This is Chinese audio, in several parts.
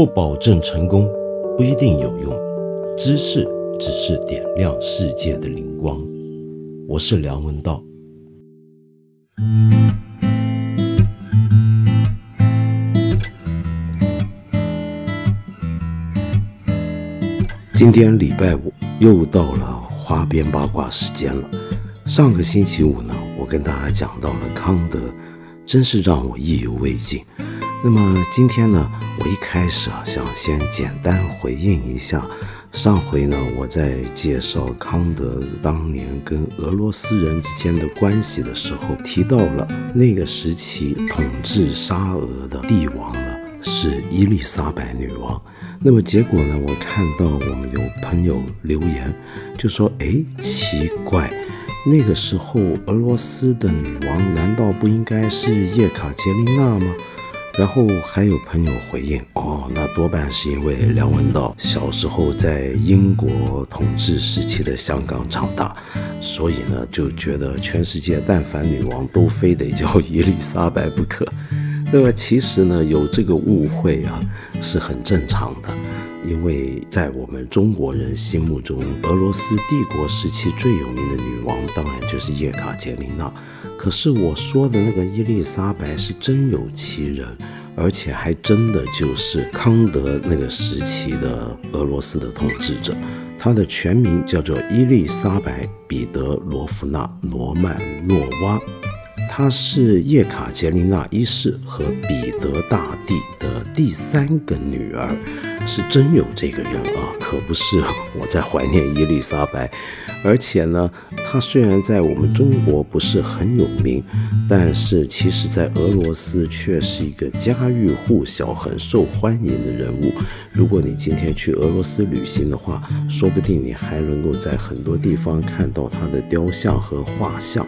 不保证成功，不一定有用。知识只是点亮世界的灵光。我是梁文道。今天礼拜五，又到了花边八卦时间了。上个星期五呢，我跟大家讲到了康德，真是让我意犹未尽。那么今天呢，我一开始啊，想先简单回应一下上回呢，我在介绍康德当年跟俄罗斯人之间的关系的时候，提到了那个时期统治沙俄的帝王呢是伊丽莎白女王。那么结果呢？我看到我们有朋友留言，就说：“哎，奇怪，那个时候俄罗斯的女王难道不应该是叶卡捷琳娜吗？”然后还有朋友回应：“哦，那多半是因为梁文道小时候在英国统治时期的香港长大，所以呢就觉得全世界但凡女王都非得叫伊丽莎白不可。”那么其实呢，有这个误会啊，是很正常的，因为在我们中国人心目中，俄罗斯帝国时期最有名的女王当然就是叶卡捷琳娜。可是我说的那个伊丽莎白是真有其人，而且还真的就是康德那个时期的俄罗斯的统治者，他的全名叫做伊丽莎白·彼得罗夫娜·罗曼诺娃。她是叶卡捷琳娜一世和彼得大帝的第三个女儿，是真有这个人啊，可不是我在怀念伊丽莎白。而且呢，她虽然在我们中国不是很有名，但是其实在俄罗斯却是一个家喻户晓、很受欢迎的人物。如果你今天去俄罗斯旅行的话，说不定你还能够在很多地方看到她的雕像和画像。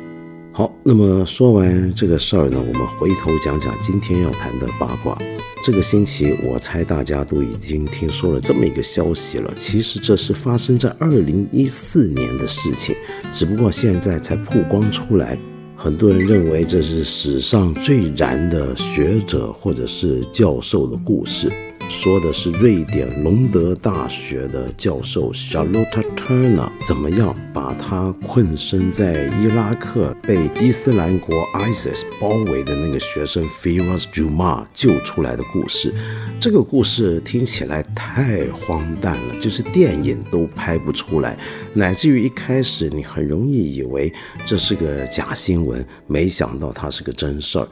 好，那么说完这个事儿呢，我们回头讲讲今天要谈的八卦。这个星期，我猜大家都已经听说了这么一个消息了。其实这是发生在二零一四年的事情，只不过现在才曝光出来。很多人认为这是史上最燃的学者或者是教授的故事。说的是瑞典隆德大学的教授 Charlotte Turner 怎么样把他困身在伊拉克被伊斯兰国 ISIS 包围的那个学生 Firas Juma 救出来的故事。这个故事听起来太荒诞了，就是电影都拍不出来，乃至于一开始你很容易以为这是个假新闻，没想到它是个真事儿。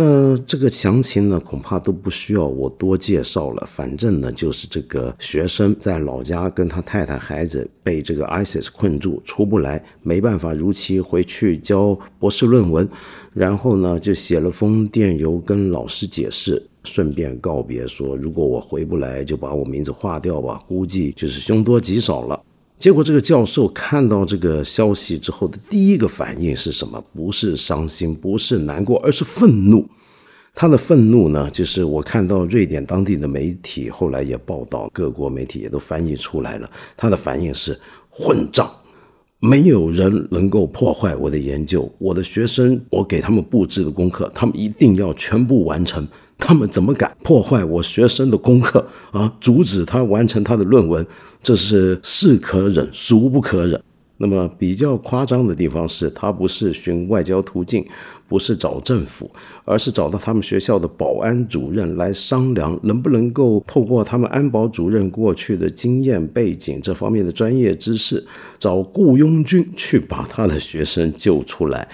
那这个详情呢，恐怕都不需要我多介绍了。反正呢，就是这个学生在老家跟他太太、孩子被这个 ISIS 困住，出不来，没办法如期回去交博士论文，然后呢，就写了封电邮跟老师解释，顺便告别说，如果我回不来，就把我名字划掉吧，估计就是凶多吉少了。结果，这个教授看到这个消息之后的第一个反应是什么？不是伤心，不是难过，而是愤怒。他的愤怒呢，就是我看到瑞典当地的媒体后来也报道，各国媒体也都翻译出来了。他的反应是混账，没有人能够破坏我的研究，我的学生，我给他们布置的功课，他们一定要全部完成。他们怎么敢破坏我学生的功课啊？阻止他完成他的论文？这是是可忍，孰不可忍。那么比较夸张的地方是，他不是寻外交途径，不是找政府，而是找到他们学校的保安主任来商量，能不能够透过他们安保主任过去的经验背景这方面的专业知识，找雇佣军去把他的学生救出来。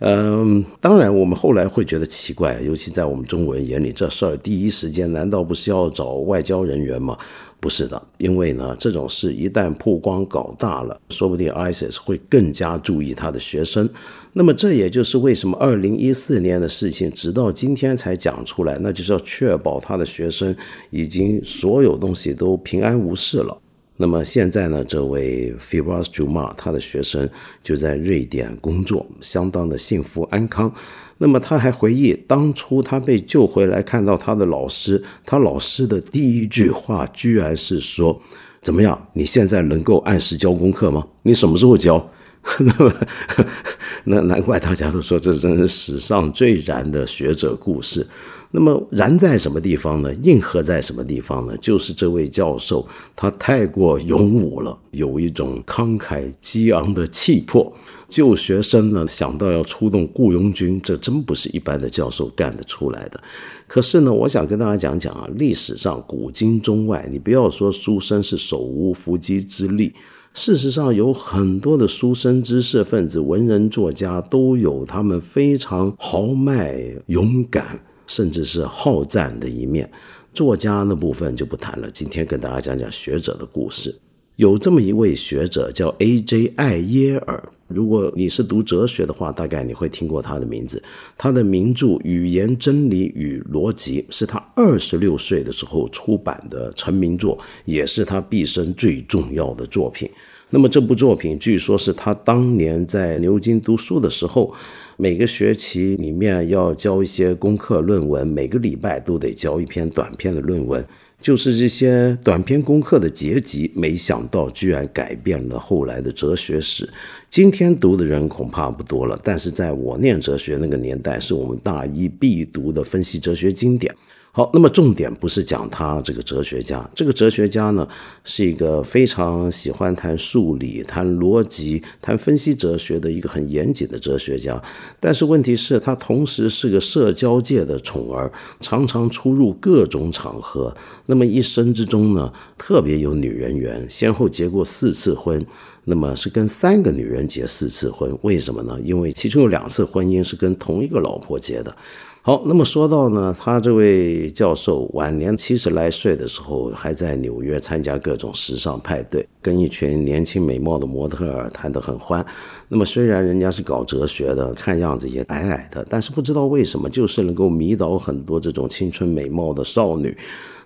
嗯，当然，我们后来会觉得奇怪，尤其在我们中国人眼里，这事儿第一时间难道不是要找外交人员吗？不是的，因为呢，这种事一旦曝光搞大了，说不定 ISIS 会更加注意他的学生。那么，这也就是为什么二零一四年的事情直到今天才讲出来，那就是要确保他的学生已经所有东西都平安无事了。那么现在呢，这位 Firas Juma 他的学生就在瑞典工作，相当的幸福安康。那么他还回忆，当初他被救回来，看到他的老师，他老师的第一句话居然是说：“怎么样？你现在能够按时交功课吗？你什么时候交？”那么，那难怪大家都说这真是史上最燃的学者故事。那么燃在什么地方呢？硬核在什么地方呢？就是这位教授他太过勇武了，有一种慷慨激昂的气魄。救学生呢，想到要出动雇佣军，这真不是一般的教授干得出来的。可是呢，我想跟大家讲讲啊，历史上古今中外，你不要说书生是手无缚鸡之力，事实上有很多的书生、知识分子、文人作家都有他们非常豪迈、勇敢，甚至是好战的一面。作家那部分就不谈了，今天跟大家讲讲学者的故事。有这么一位学者叫 A.J. 艾耶尔，如果你是读哲学的话，大概你会听过他的名字。他的名著《语言真理与逻辑》是他二十六岁的时候出版的成名作，也是他毕生最重要的作品。那么这部作品据说是他当年在牛津读书的时候，每个学期里面要交一些功课论文，每个礼拜都得交一篇短篇的论文。就是这些短篇功课的结集，没想到居然改变了后来的哲学史。今天读的人恐怕不多了，但是在我念哲学那个年代，是我们大一必读的分析哲学经典。好，那么重点不是讲他这个哲学家，这个哲学家呢是一个非常喜欢谈数理、谈逻辑、谈分析哲学的一个很严谨的哲学家。但是问题是，他同时是个社交界的宠儿，常常出入各种场合。那么一生之中呢，特别有女人缘，先后结过四次婚，那么是跟三个女人结四次婚。为什么呢？因为其中有两次婚姻是跟同一个老婆结的。好，那么说到呢，他这位教授晚年七十来岁的时候，还在纽约参加各种时尚派对，跟一群年轻美貌的模特儿谈得很欢。那么虽然人家是搞哲学的，看样子也矮矮的，但是不知道为什么，就是能够迷倒很多这种青春美貌的少女。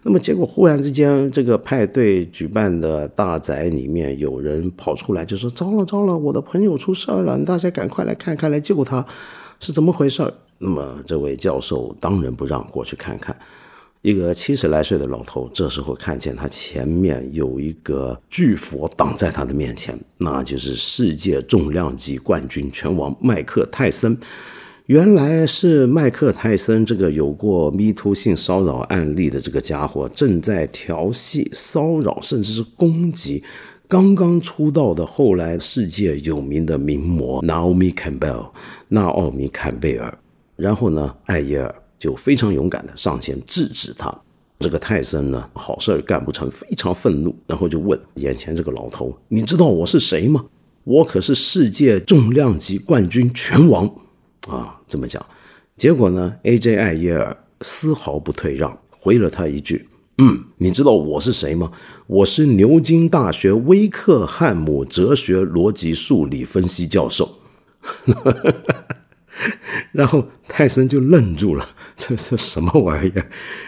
那么结果忽然之间，这个派对举办的大宅里面有人跑出来，就说：“糟了糟了，我的朋友出事儿了，大家赶快来看看，来救他，是怎么回事儿？”那么，这位教授当仁不让过去看看。一个七十来岁的老头，这时候看见他前面有一个巨佛挡在他的面前，那就是世界重量级冠军拳王麦克泰森。原来是麦克泰森这个有过迷途性骚扰案例的这个家伙，正在调戏、骚扰，甚至是攻击刚刚出道的、后来世界有名的名模 Naomi Campbell（ 纳奥米·坎贝尔）。然后呢，艾耶尔就非常勇敢的上前制止他。这个泰森呢，好事儿干不成，非常愤怒，然后就问眼前这个老头：“你知道我是谁吗？我可是世界重量级冠军拳王啊！”这么讲，结果呢，A.J. 艾耶尔丝毫不退让，回了他一句：“嗯，你知道我是谁吗？我是牛津大学威克汉姆哲学逻辑数理分析教授。” 然后泰森就愣住了，这是什么玩意儿？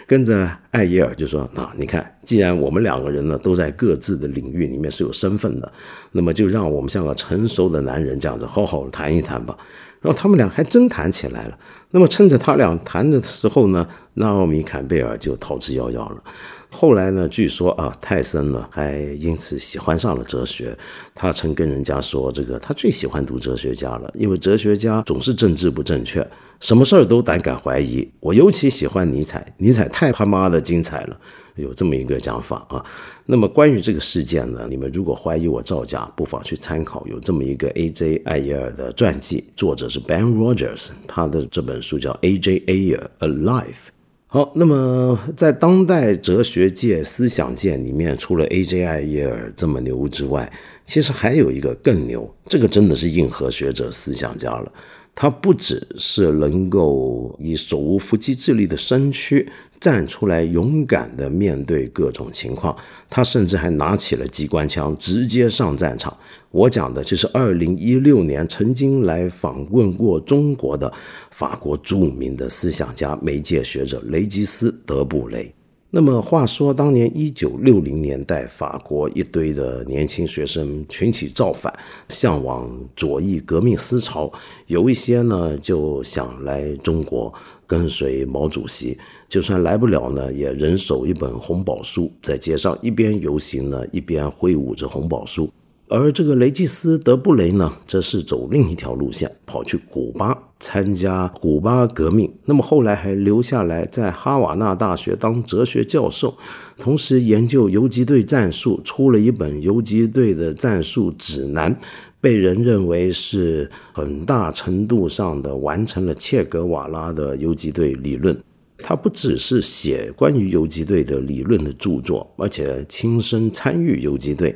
跟着艾耶尔就说：“啊，你看，既然我们两个人呢都在各自的领域里面是有身份的，那么就让我们像个成熟的男人这样子好好谈一谈吧。”然后他们俩还真谈起来了。那么趁着他俩谈的时候呢，纳奥米·坎贝尔就逃之夭夭了。后来呢？据说啊，泰森呢还因此喜欢上了哲学。他曾跟人家说，这个他最喜欢读哲学家了，因为哲学家总是政治不正确，什么事儿都胆敢怀疑。我尤其喜欢尼采，尼采太他妈的精彩了，有这么一个讲法啊。那么关于这个事件呢，你们如果怀疑我造假，不妨去参考有这么一个 A.J. 艾耶尔的传记，作者是 Ben Rogers，他的这本书叫《A.J. Ayer Alive》。好，那么在当代哲学界、思想界里面，除了 A.J. 艾耶尔这么牛之外，其实还有一个更牛，这个真的是硬核学者、思想家了。他不只是能够以手无缚鸡之力的身躯站出来，勇敢地面对各种情况，他甚至还拿起了机关枪，直接上战场。我讲的就是二零一六年曾经来访问过中国的法国著名的思想家、媒介学者雷吉斯·德布雷。那么话说，当年一九六零年代，法国一堆的年轻学生群起造反，向往左翼革命思潮，有一些呢就想来中国跟随毛主席，就算来不了呢，也人手一本红宝书，在街上一边游行呢，一边挥舞着红宝书。而这个雷吉斯·德布雷呢，则是走另一条路线，跑去古巴参加古巴革命。那么后来还留下来在哈瓦那大学当哲学教授，同时研究游击队战术，出了一本游击队的战术指南，被人认为是很大程度上的完成了切格瓦拉的游击队理论。他不只是写关于游击队的理论的著作，而且亲身参与游击队。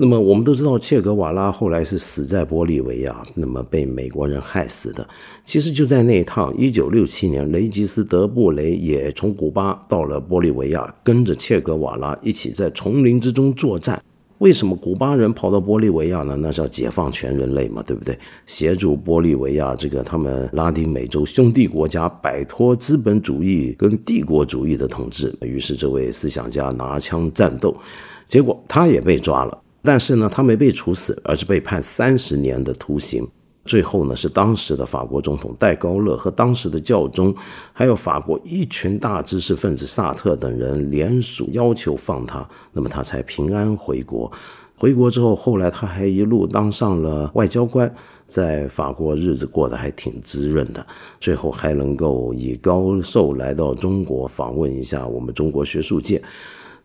那么我们都知道，切格瓦拉后来是死在玻利维亚，那么被美国人害死的。其实就在那一趟，一九六七年，雷吉斯·德布雷也从古巴到了玻利维亚，跟着切格瓦拉一起在丛林之中作战。为什么古巴人跑到玻利维亚呢？那是要解放全人类嘛，对不对？协助玻利维亚这个他们拉丁美洲兄弟国家摆脱资本主义跟帝国主义的统治。于是这位思想家拿枪战斗，结果他也被抓了。但是呢，他没被处死，而是被判三十年的徒刑。最后呢，是当时的法国总统戴高乐和当时的教宗，还有法国一群大知识分子萨特等人联署要求放他，那么他才平安回国。回国之后，后来他还一路当上了外交官，在法国日子过得还挺滋润的。最后还能够以高寿来到中国访问一下我们中国学术界。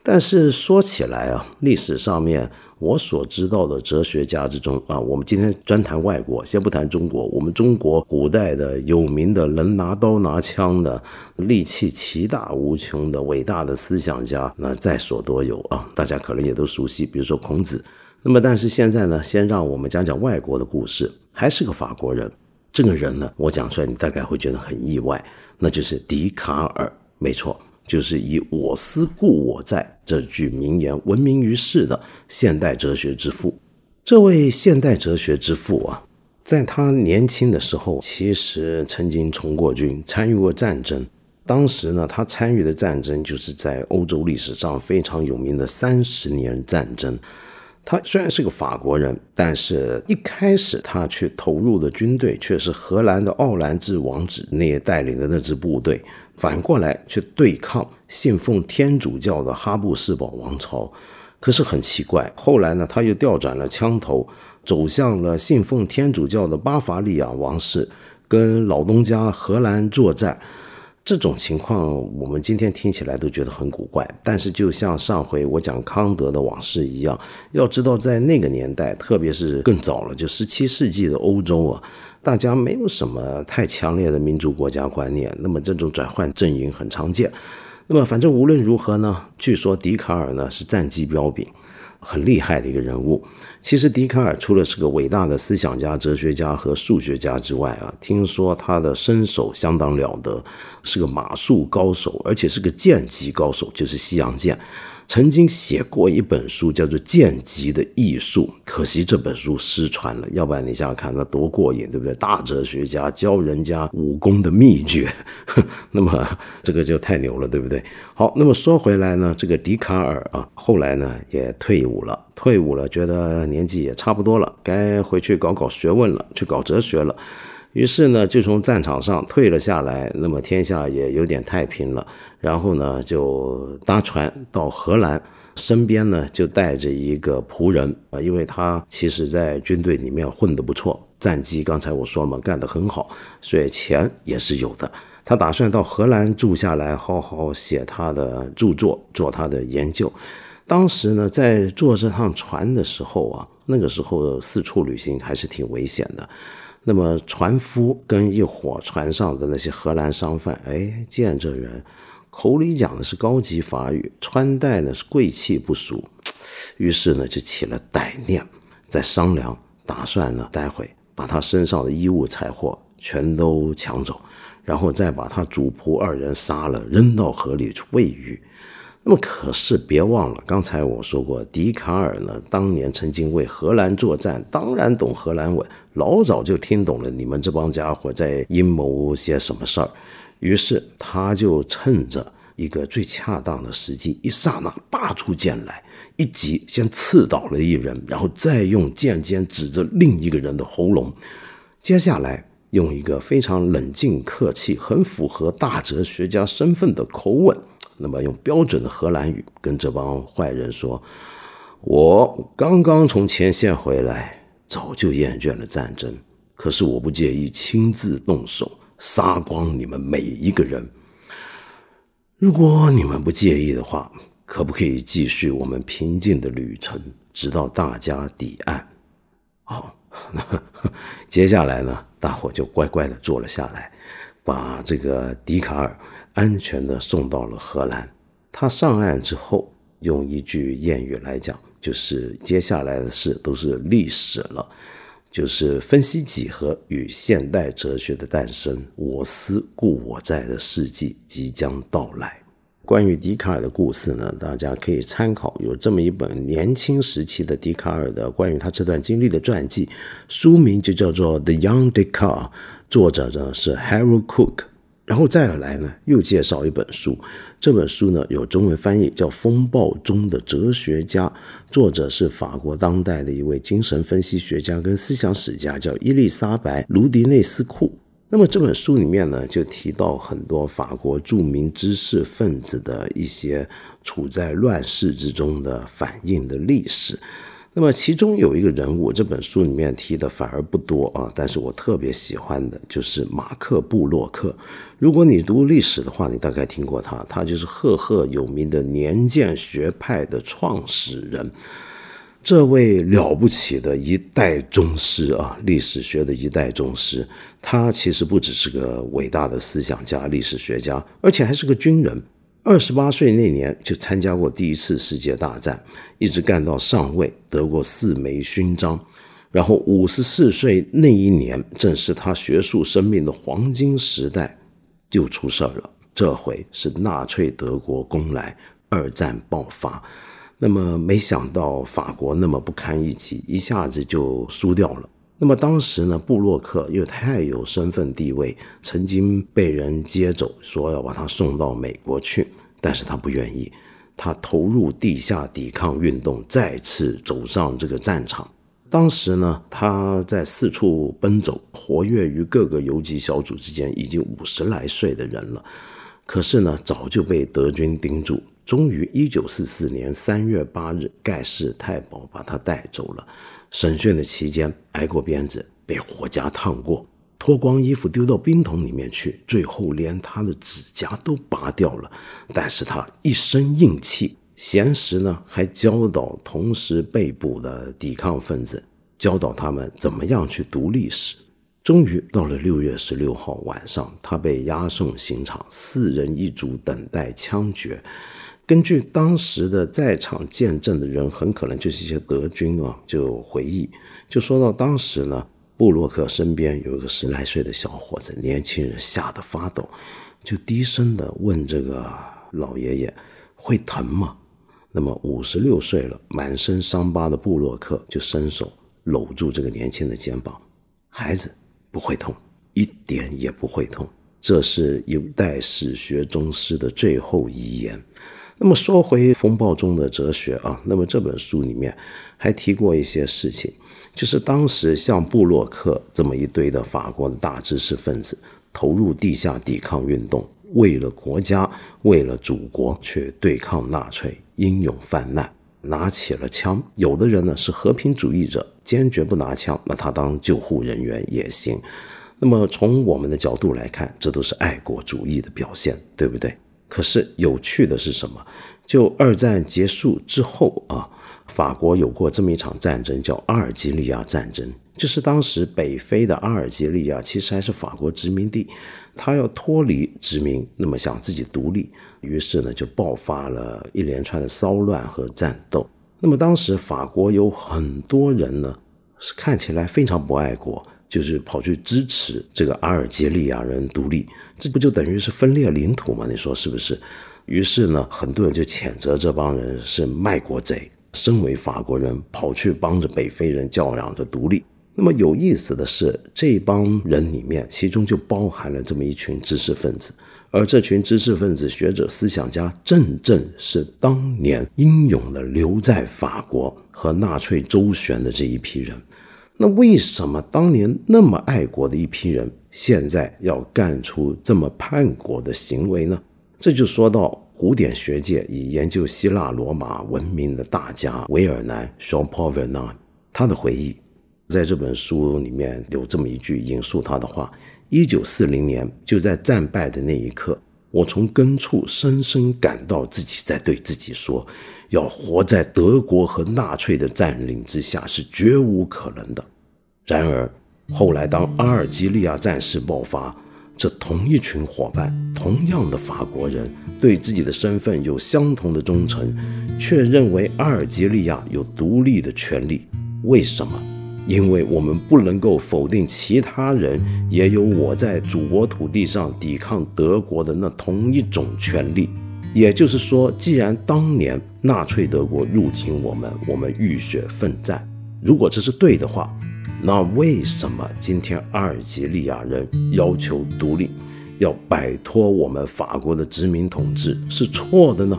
但是说起来啊，历史上面。我所知道的哲学家之中啊，我们今天专谈外国，先不谈中国。我们中国古代的有名的能拿刀拿枪的、力气奇大无穷的伟大的思想家，那在所多有啊，大家可能也都熟悉，比如说孔子。那么，但是现在呢，先让我们讲讲外国的故事，还是个法国人。这个人呢，我讲出来你大概会觉得很意外，那就是笛卡尔，没错。就是以“我思故我在”这句名言闻名于世的现代哲学之父。这位现代哲学之父啊，在他年轻的时候，其实曾经从过军，参与过战争。当时呢，他参与的战争就是在欧洲历史上非常有名的三十年战争。他虽然是个法国人，但是一开始他去投入的军队却是荷兰的奥兰治王子那带领的那支部队。反过来去对抗信奉天主教的哈布斯堡王朝，可是很奇怪，后来呢，他又调转了枪头，走向了信奉天主教的巴伐利亚王室，跟老东家荷兰作战。这种情况，我们今天听起来都觉得很古怪。但是，就像上回我讲康德的往事一样，要知道，在那个年代，特别是更早了，就十七世纪的欧洲啊。大家没有什么太强烈的民族国家观念，那么这种转换阵营很常见。那么反正无论如何呢，据说笛卡尔呢是战绩彪炳，很厉害的一个人物。其实笛卡尔除了是个伟大的思想家、哲学家和数学家之外啊，听说他的身手相当了得，是个马术高手，而且是个剑击高手，就是西洋剑。曾经写过一本书，叫做《剑戟的艺术》，可惜这本书失传了。要不然你想想看，那多过瘾，对不对？大哲学家教人家武功的秘诀，那么这个就太牛了，对不对？好，那么说回来呢，这个笛卡尔啊，后来呢也退伍了，退伍了，觉得年纪也差不多了，该回去搞搞学问了，去搞哲学了。于是呢，就从战场上退了下来，那么天下也有点太平了。然后呢，就搭船到荷兰，身边呢就带着一个仆人啊，因为他其实在军队里面混得不错，战绩刚才我说嘛，干得很好，所以钱也是有的。他打算到荷兰住下来，好好写他的著作，做他的研究。当时呢，在坐这趟船的时候啊，那个时候四处旅行还是挺危险的。那么船夫跟一伙船上的那些荷兰商贩，哎，见这人。口里讲的是高级法语，穿戴呢是贵气不俗，于是呢就起了歹念，在商量，打算呢待会把他身上的衣物财货全都抢走，然后再把他主仆二人杀了，扔到河里去喂鱼。那么可是别忘了，刚才我说过，笛卡尔呢当年曾经为荷兰作战，当然懂荷兰文，老早就听懂了你们这帮家伙在阴谋些什么事儿。于是他就趁着一个最恰当的时机，一刹那拔出剑来，一击先刺倒了一人，然后再用剑尖指着另一个人的喉咙。接下来用一个非常冷静、客气、很符合大哲学家身份的口吻，那么用标准的荷兰语跟这帮坏人说：“我刚刚从前线回来，早就厌倦了战争，可是我不介意亲自动手杀光你们每一个人。如果你们不介意的话，可不可以继续我们平静的旅程，直到大家抵岸？好，那 接下来呢，大伙就乖乖的坐了下来，把这个笛卡尔安全的送到了荷兰。他上岸之后，用一句谚语来讲。就是接下来的事都是历史了，就是分析几何与现代哲学的诞生。我思故我在的世纪即将到来。关于笛卡尔的故事呢，大家可以参考有这么一本年轻时期的笛卡尔的关于他这段经历的传记，书名就叫做《The Young Descartes》，作者呢是 Harold Cook。然后再来呢，又介绍一本书。这本书呢有中文翻译，叫《风暴中的哲学家》，作者是法国当代的一位精神分析学家跟思想史家，叫伊丽莎白·卢迪内斯库。那么这本书里面呢，就提到很多法国著名知识分子的一些处在乱世之中的反应的历史。那么其中有一个人物，这本书里面提的反而不多啊，但是我特别喜欢的就是马克·布洛克。如果你读历史的话，你大概听过他，他就是赫赫有名的年鉴学派的创始人。这位了不起的一代宗师啊，历史学的一代宗师，他其实不只是个伟大的思想家、历史学家，而且还是个军人。二十八岁那年就参加过第一次世界大战，一直干到上尉，得过四枚勋章。然后五十四岁那一年，正是他学术生命的黄金时代，就出事儿了。这回是纳粹德国攻来，二战爆发。那么没想到法国那么不堪一击，一下子就输掉了。那么当时呢，布洛克又太有身份地位，曾经被人接走，说要把他送到美国去，但是他不愿意，他投入地下抵抗运动，再次走上这个战场。当时呢，他在四处奔走，活跃于各个游击小组之间，已经五十来岁的人了，可是呢，早就被德军盯住。终于，一九四四年三月八日，盖世太保把他带走了。审讯的期间，挨过鞭子，被火夹烫过，脱光衣服丢到冰桶里面去，最后连他的指甲都拔掉了。但是他一身硬气，闲时呢还教导同时被捕的抵抗分子，教导他们怎么样去读历史。终于到了六月十六号晚上，他被押送刑场，四人一组等待枪决。根据当时的在场见证的人，很可能就是一些德军啊，就回忆，就说到当时呢，布洛克身边有一个十来岁的小伙子，年轻人吓得发抖，就低声的问这个老爷爷：“会疼吗？”那么五十六岁了，满身伤疤的布洛克就伸手搂住这个年轻的肩膀：“孩子，不会痛，一点也不会痛。”这是有代史学宗师的最后遗言。那么说回风暴中的哲学啊，那么这本书里面还提过一些事情，就是当时像布洛克这么一堆的法国的大知识分子，投入地下抵抗运动，为了国家，为了祖国去对抗纳粹，英勇犯难，拿起了枪。有的人呢是和平主义者，坚决不拿枪，那他当救护人员也行。那么从我们的角度来看，这都是爱国主义的表现，对不对？可是有趣的是什么？就二战结束之后啊，法国有过这么一场战争，叫阿尔及利亚战争。就是当时北非的阿尔及利亚其实还是法国殖民地，他要脱离殖民，那么想自己独立，于是呢就爆发了一连串的骚乱和战斗。那么当时法国有很多人呢，是看起来非常不爱国。就是跑去支持这个阿尔及利亚人独立，这不就等于是分裂领土吗？你说是不是？于是呢，很多人就谴责这帮人是卖国贼。身为法国人，跑去帮着北非人叫嚷着独立。那么有意思的是，这帮人里面，其中就包含了这么一群知识分子，而这群知识分子、学者、思想家，正正是当年英勇的留在法国和纳粹周旋的这一批人。那为什么当年那么爱国的一批人，现在要干出这么叛国的行为呢？这就说到古典学界以研究希腊罗马文明的大家维尔南 （Jean Paul Vernal），他的回忆，在这本书里面有这么一句引述他的话：一九四零年，就在战败的那一刻，我从根处深深感到自己在对自己说，要活在德国和纳粹的占领之下是绝无可能的。然而，后来当阿尔及利亚战事爆发，这同一群伙伴，同样的法国人，对自己的身份有相同的忠诚，却认为阿尔及利亚有独立的权利。为什么？因为我们不能够否定其他人也有我在祖国土地上抵抗德国的那同一种权利。也就是说，既然当年纳粹德国入侵我们，我们浴血奋战，如果这是对的话。那为什么今天阿尔及利亚人要求独立，要摆脱我们法国的殖民统治是错的呢？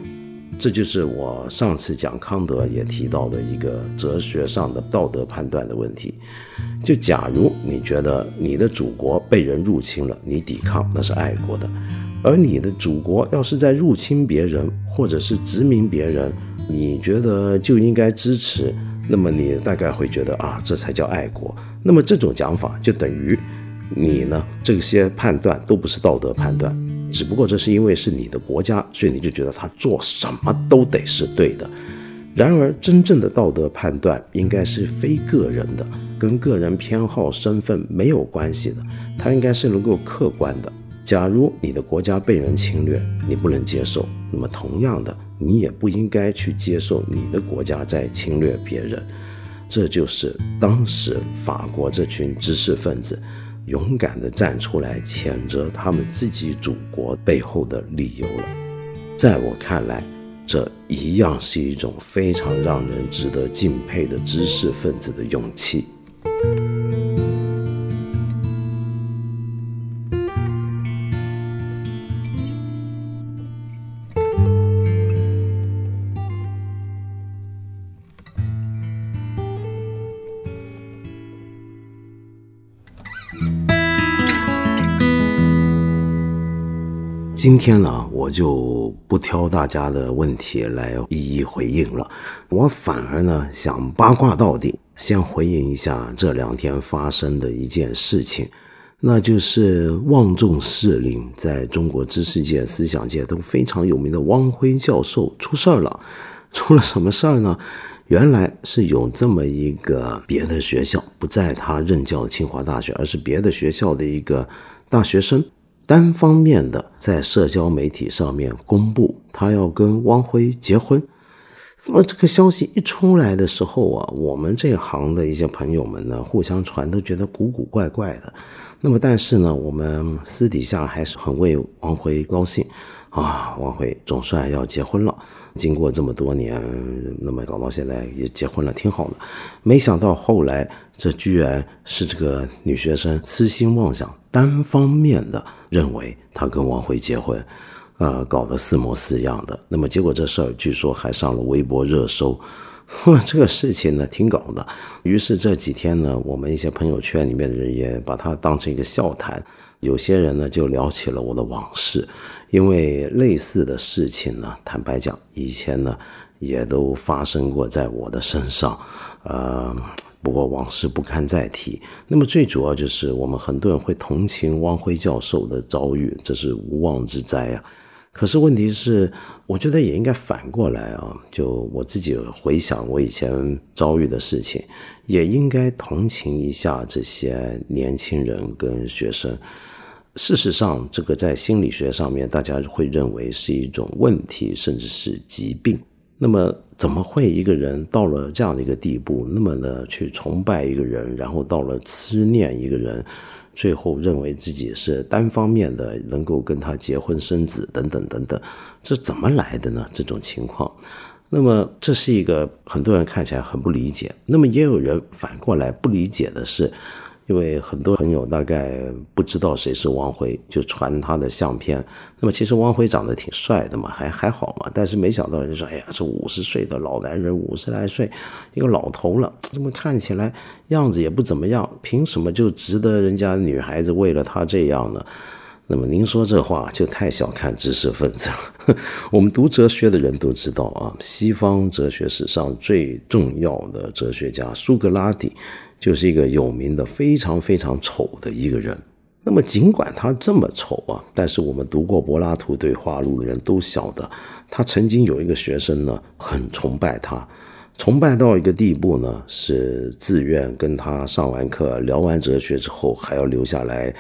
这就是我上次讲康德也提到的一个哲学上的道德判断的问题。就假如你觉得你的祖国被人入侵了，你抵抗那是爱国的；而你的祖国要是在入侵别人或者是殖民别人，你觉得就应该支持。那么你大概会觉得啊，这才叫爱国。那么这种讲法就等于你呢，这些判断都不是道德判断，只不过这是因为是你的国家，所以你就觉得他做什么都得是对的。然而，真正的道德判断应该是非个人的，跟个人偏好、身份没有关系的，它应该是能够客观的。假如你的国家被人侵略，你不能接受，那么同样的。你也不应该去接受你的国家在侵略别人，这就是当时法国这群知识分子勇敢地站出来谴责他们自己祖国背后的理由了。在我看来，这一样是一种非常让人值得敬佩的知识分子的勇气。今天呢，我就不挑大家的问题来一一回应了，我反而呢想八卦到底，先回应一下这两天发生的一件事情，那就是望重士林在中国知识界、思想界都非常有名的汪辉教授出事儿了。出了什么事儿呢？原来是有这么一个别的学校，不在他任教的清华大学，而是别的学校的一个大学生。单方面的在社交媒体上面公布他要跟汪辉结婚，那么这个消息一出来的时候啊，我们这行的一些朋友们呢，互相传都觉得古古怪怪的。那么但是呢，我们私底下还是很为汪辉高兴啊，汪辉总算要结婚了。经过这么多年，那么搞到现在也结婚了，挺好的。没想到后来这居然是这个女学生痴心妄想，单方面的认为他跟王辉结婚，呃，搞得似模似样的。那么结果这事儿据说还上了微博热搜，这个事情呢挺搞的。于是这几天呢，我们一些朋友圈里面的人也把它当成一个笑谈，有些人呢就聊起了我的往事。因为类似的事情呢，坦白讲，以前呢也都发生过在我的身上，呃，不过往事不堪再提。那么最主要就是我们很多人会同情汪辉教授的遭遇，这是无妄之灾啊。可是问题是，我觉得也应该反过来啊，就我自己回想我以前遭遇的事情，也应该同情一下这些年轻人跟学生。事实上，这个在心理学上面，大家会认为是一种问题，甚至是疾病。那么，怎么会一个人到了这样的一个地步，那么呢去崇拜一个人，然后到了痴念一个人，最后认为自己是单方面的能够跟他结婚生子等等等等，这怎么来的呢？这种情况，那么这是一个很多人看起来很不理解。那么也有人反过来不理解的是。因为很多朋友大概不知道谁是汪辉，就传他的相片。那么其实汪辉长得挺帅的嘛，还还好嘛。但是没想到人说，哎呀，这五十岁的老男人，五十来岁，一个老头了，怎么看起来样子也不怎么样？凭什么就值得人家女孩子为了他这样呢？那么您说这话就太小看知识分子了。我们读哲学的人都知道啊，西方哲学史上最重要的哲学家苏格拉底，就是一个有名的非常非常丑的一个人。那么尽管他这么丑啊，但是我们读过柏拉图对话录的人都晓得，他曾经有一个学生呢，很崇拜他，崇拜到一个地步呢，是自愿跟他上完课、聊完哲学之后，还要留下来。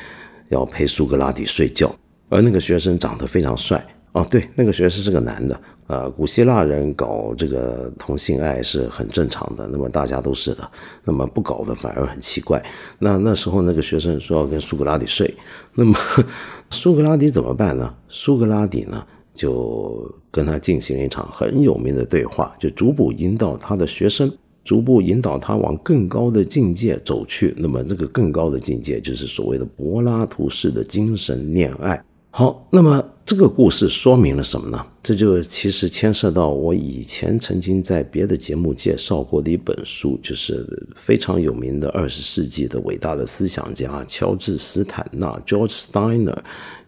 要陪苏格拉底睡觉，而那个学生长得非常帅哦，对，那个学生是个男的。呃，古希腊人搞这个同性爱是很正常的，那么大家都是的，那么不搞的反而很奇怪。那那时候那个学生说要跟苏格拉底睡，那么 苏格拉底怎么办呢？苏格拉底呢就跟他进行了一场很有名的对话，就逐步引导他的学生。逐步引导他往更高的境界走去，那么这个更高的境界就是所谓的柏拉图式的精神恋爱。好，那么这个故事说明了什么呢？这就其实牵涉到我以前曾经在别的节目介绍过的一本书，就是非常有名的二十世纪的伟大的思想家乔治斯坦纳 （George Steiner）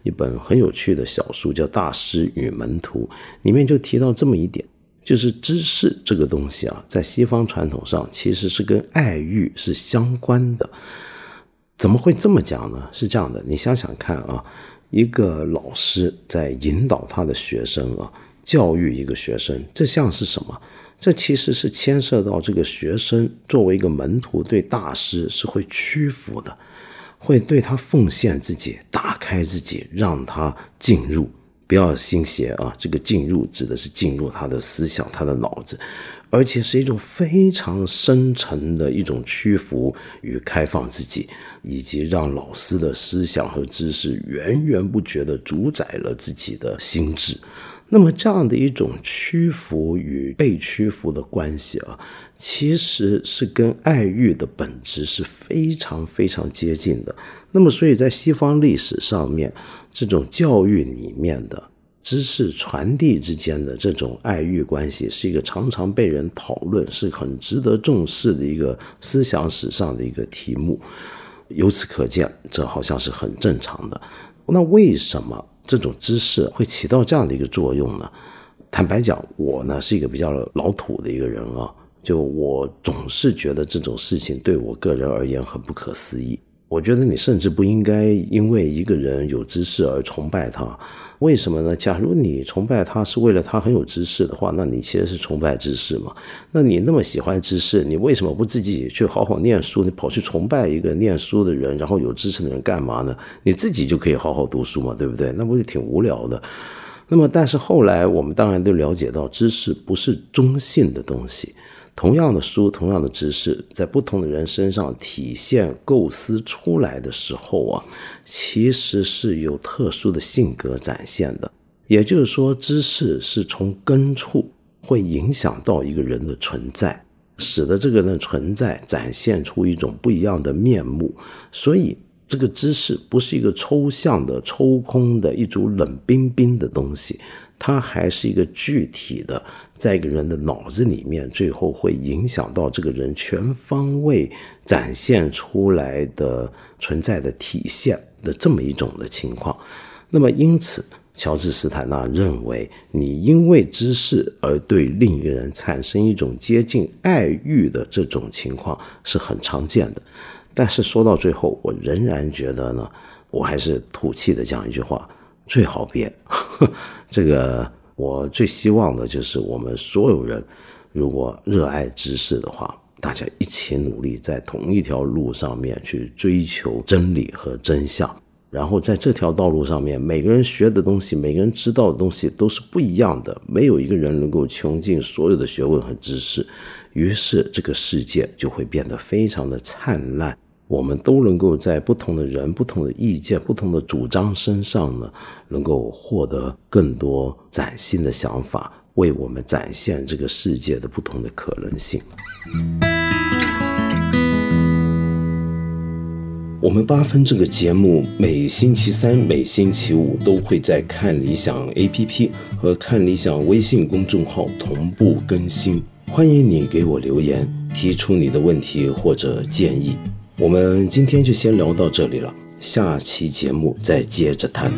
一本很有趣的小书，叫《大师与门徒》，里面就提到这么一点。就是知识这个东西啊，在西方传统上其实是跟爱欲是相关的。怎么会这么讲呢？是这样的，你想想看啊，一个老师在引导他的学生啊，教育一个学生，这像是什么？这其实是牵涉到这个学生作为一个门徒，对大师是会屈服的，会对他奉献自己，打开自己，让他进入。不要心邪啊！这个进入指的是进入他的思想、他的脑子，而且是一种非常深沉的一种屈服与开放自己，以及让老师的思想和知识源源不绝地主宰了自己的心智。那么，这样的一种屈服与被屈服的关系啊，其实是跟爱欲的本质是非常非常接近的。那么，所以在西方历史上面。这种教育里面的知识传递之间的这种爱欲关系，是一个常常被人讨论、是很值得重视的一个思想史上的一个题目。由此可见，这好像是很正常的。那为什么这种知识会起到这样的一个作用呢？坦白讲，我呢是一个比较老土的一个人啊，就我总是觉得这种事情对我个人而言很不可思议。我觉得你甚至不应该因为一个人有知识而崇拜他，为什么呢？假如你崇拜他是为了他很有知识的话，那你其实是崇拜知识嘛？那你那么喜欢知识，你为什么不自己去好好念书？你跑去崇拜一个念书的人，然后有知识的人干嘛呢？你自己就可以好好读书嘛，对不对？那不是挺无聊的？那么，但是后来我们当然都了解到，知识不是中性的东西。同样的书，同样的知识，在不同的人身上体现、构思出来的时候啊，其实是有特殊的性格展现的。也就是说，知识是从根处会影响到一个人的存在，使得这个人的存在展现出一种不一样的面目。所以，这个知识不是一个抽象的、抽空的一组冷冰冰的东西，它还是一个具体的。在一个人的脑子里面，最后会影响到这个人全方位展现出来的存在的体现的这么一种的情况。那么，因此，乔治斯坦纳认为，你因为知识而对另一个人产生一种接近爱欲的这种情况是很常见的。但是说到最后，我仍然觉得呢，我还是土气的讲一句话：最好别 这个。我最希望的就是我们所有人，如果热爱知识的话，大家一起努力，在同一条路上面去追求真理和真相。然后在这条道路上面，每个人学的东西，每个人知道的东西都是不一样的，没有一个人能够穷尽所有的学问和知识。于是这个世界就会变得非常的灿烂。我们都能够在不同的人、不同的意见、不同的主张身上呢，能够获得更多崭新的想法，为我们展现这个世界的不同的可能性。我们八分这个节目每星期三、每星期五都会在看理想 APP 和看理想微信公众号同步更新，欢迎你给我留言，提出你的问题或者建议。我们今天就先聊到这里了下期节目再接着谈。